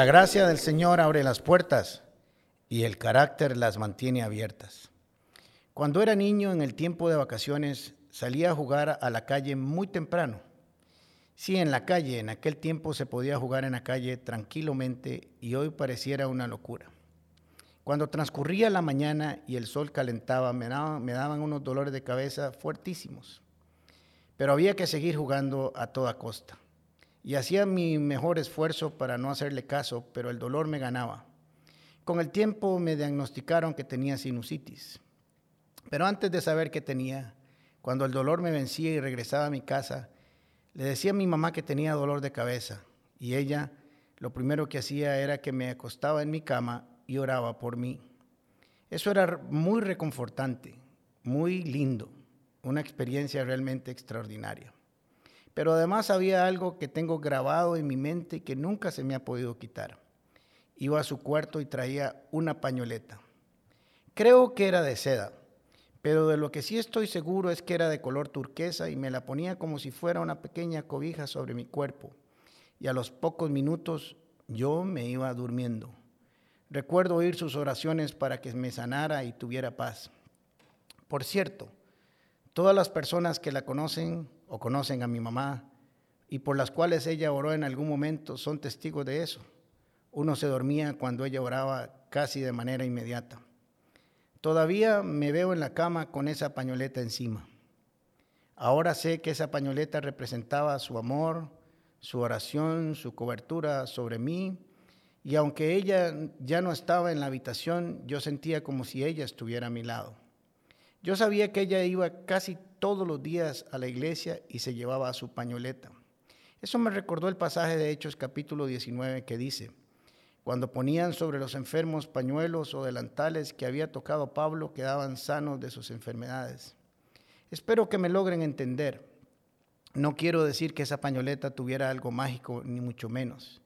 La gracia del Señor abre las puertas y el carácter las mantiene abiertas. Cuando era niño en el tiempo de vacaciones salía a jugar a la calle muy temprano. Sí, en la calle, en aquel tiempo se podía jugar en la calle tranquilamente y hoy pareciera una locura. Cuando transcurría la mañana y el sol calentaba, me daban, me daban unos dolores de cabeza fuertísimos. Pero había que seguir jugando a toda costa. Y hacía mi mejor esfuerzo para no hacerle caso, pero el dolor me ganaba. Con el tiempo me diagnosticaron que tenía sinusitis. Pero antes de saber qué tenía, cuando el dolor me vencía y regresaba a mi casa, le decía a mi mamá que tenía dolor de cabeza y ella lo primero que hacía era que me acostaba en mi cama y oraba por mí. Eso era muy reconfortante, muy lindo, una experiencia realmente extraordinaria. Pero además había algo que tengo grabado en mi mente y que nunca se me ha podido quitar. Iba a su cuarto y traía una pañoleta. Creo que era de seda, pero de lo que sí estoy seguro es que era de color turquesa y me la ponía como si fuera una pequeña cobija sobre mi cuerpo. Y a los pocos minutos yo me iba durmiendo. Recuerdo oír sus oraciones para que me sanara y tuviera paz. Por cierto, todas las personas que la conocen o conocen a mi mamá y por las cuales ella oró en algún momento son testigos de eso. Uno se dormía cuando ella oraba casi de manera inmediata. Todavía me veo en la cama con esa pañoleta encima. Ahora sé que esa pañoleta representaba su amor, su oración, su cobertura sobre mí, y aunque ella ya no estaba en la habitación, yo sentía como si ella estuviera a mi lado. Yo sabía que ella iba casi todos los días a la iglesia y se llevaba su pañoleta. Eso me recordó el pasaje de Hechos capítulo 19 que dice, cuando ponían sobre los enfermos pañuelos o delantales que había tocado Pablo, quedaban sanos de sus enfermedades. Espero que me logren entender. No quiero decir que esa pañoleta tuviera algo mágico, ni mucho menos.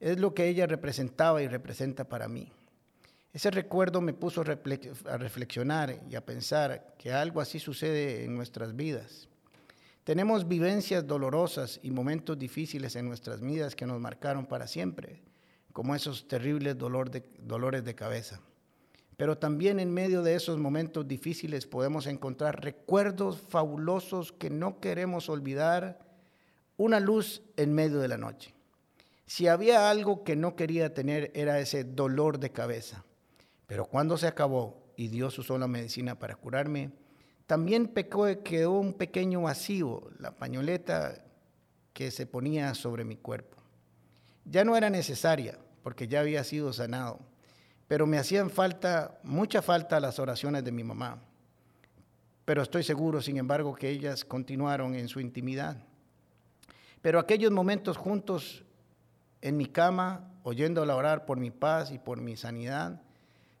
Es lo que ella representaba y representa para mí. Ese recuerdo me puso a reflexionar y a pensar que algo así sucede en nuestras vidas. Tenemos vivencias dolorosas y momentos difíciles en nuestras vidas que nos marcaron para siempre como esos terribles dolores de cabeza. Pero también en medio de esos momentos difíciles podemos encontrar recuerdos fabulosos que no queremos olvidar, una luz en medio de la noche. Si había algo que no quería tener era ese dolor de cabeza. Pero cuando se acabó y Dios usó la medicina para curarme, también pecó, quedó un pequeño vacío, la pañoleta que se ponía sobre mi cuerpo. Ya no era necesaria, porque ya había sido sanado. Pero me hacían falta, mucha falta las oraciones de mi mamá. Pero estoy seguro, sin embargo, que ellas continuaron en su intimidad. Pero aquellos momentos juntos en mi cama, oyéndola orar por mi paz y por mi sanidad,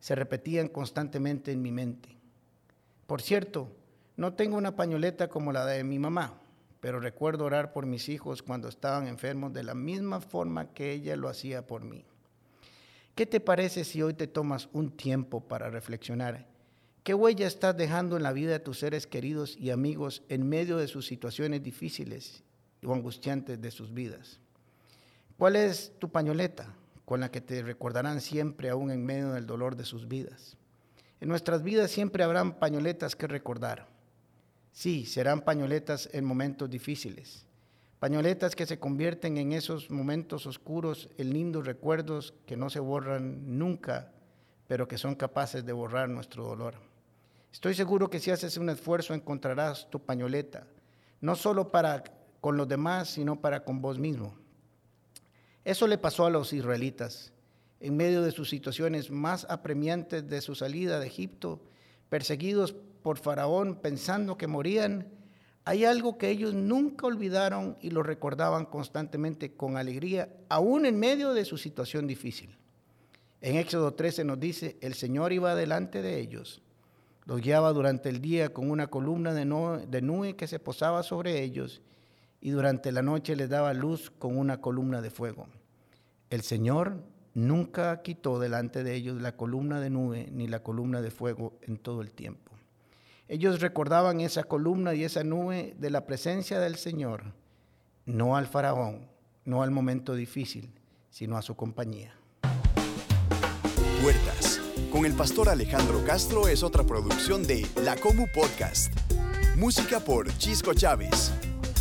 se repetían constantemente en mi mente. Por cierto, no tengo una pañoleta como la de mi mamá, pero recuerdo orar por mis hijos cuando estaban enfermos de la misma forma que ella lo hacía por mí. ¿Qué te parece si hoy te tomas un tiempo para reflexionar? ¿Qué huella estás dejando en la vida de tus seres queridos y amigos en medio de sus situaciones difíciles o angustiantes de sus vidas? ¿Cuál es tu pañoleta con la que te recordarán siempre aún en medio del dolor de sus vidas? En nuestras vidas siempre habrán pañoletas que recordar. Sí, serán pañoletas en momentos difíciles, Pañoletas que se convierten en esos momentos oscuros en lindos recuerdos que no se borran nunca, pero que son capaces de borrar nuestro dolor. Estoy seguro que si haces un esfuerzo encontrarás tu pañoleta, no solo para con los demás, sino para con vos mismo. Eso le pasó a los israelitas. En medio de sus situaciones más apremiantes de su salida de Egipto, perseguidos por Faraón pensando que morían, hay algo que ellos nunca olvidaron y lo recordaban constantemente con alegría, aún en medio de su situación difícil. En Éxodo 13 nos dice, el Señor iba delante de ellos, los guiaba durante el día con una columna de, nube que se posaba sobre ellos y durante la noche les daba luz con una columna de fuego. El Señor nunca quitó delante de ellos la columna de nube ni la columna de fuego en todo el tiempo. Ellos recordaban esa columna y esa nube de la presencia del Señor, no al faraón, no al momento difícil, sino a su compañía. Puertas, con el pastor Alejandro Castro es otra producción de La Comu Podcast. Música por Chisco Chávez.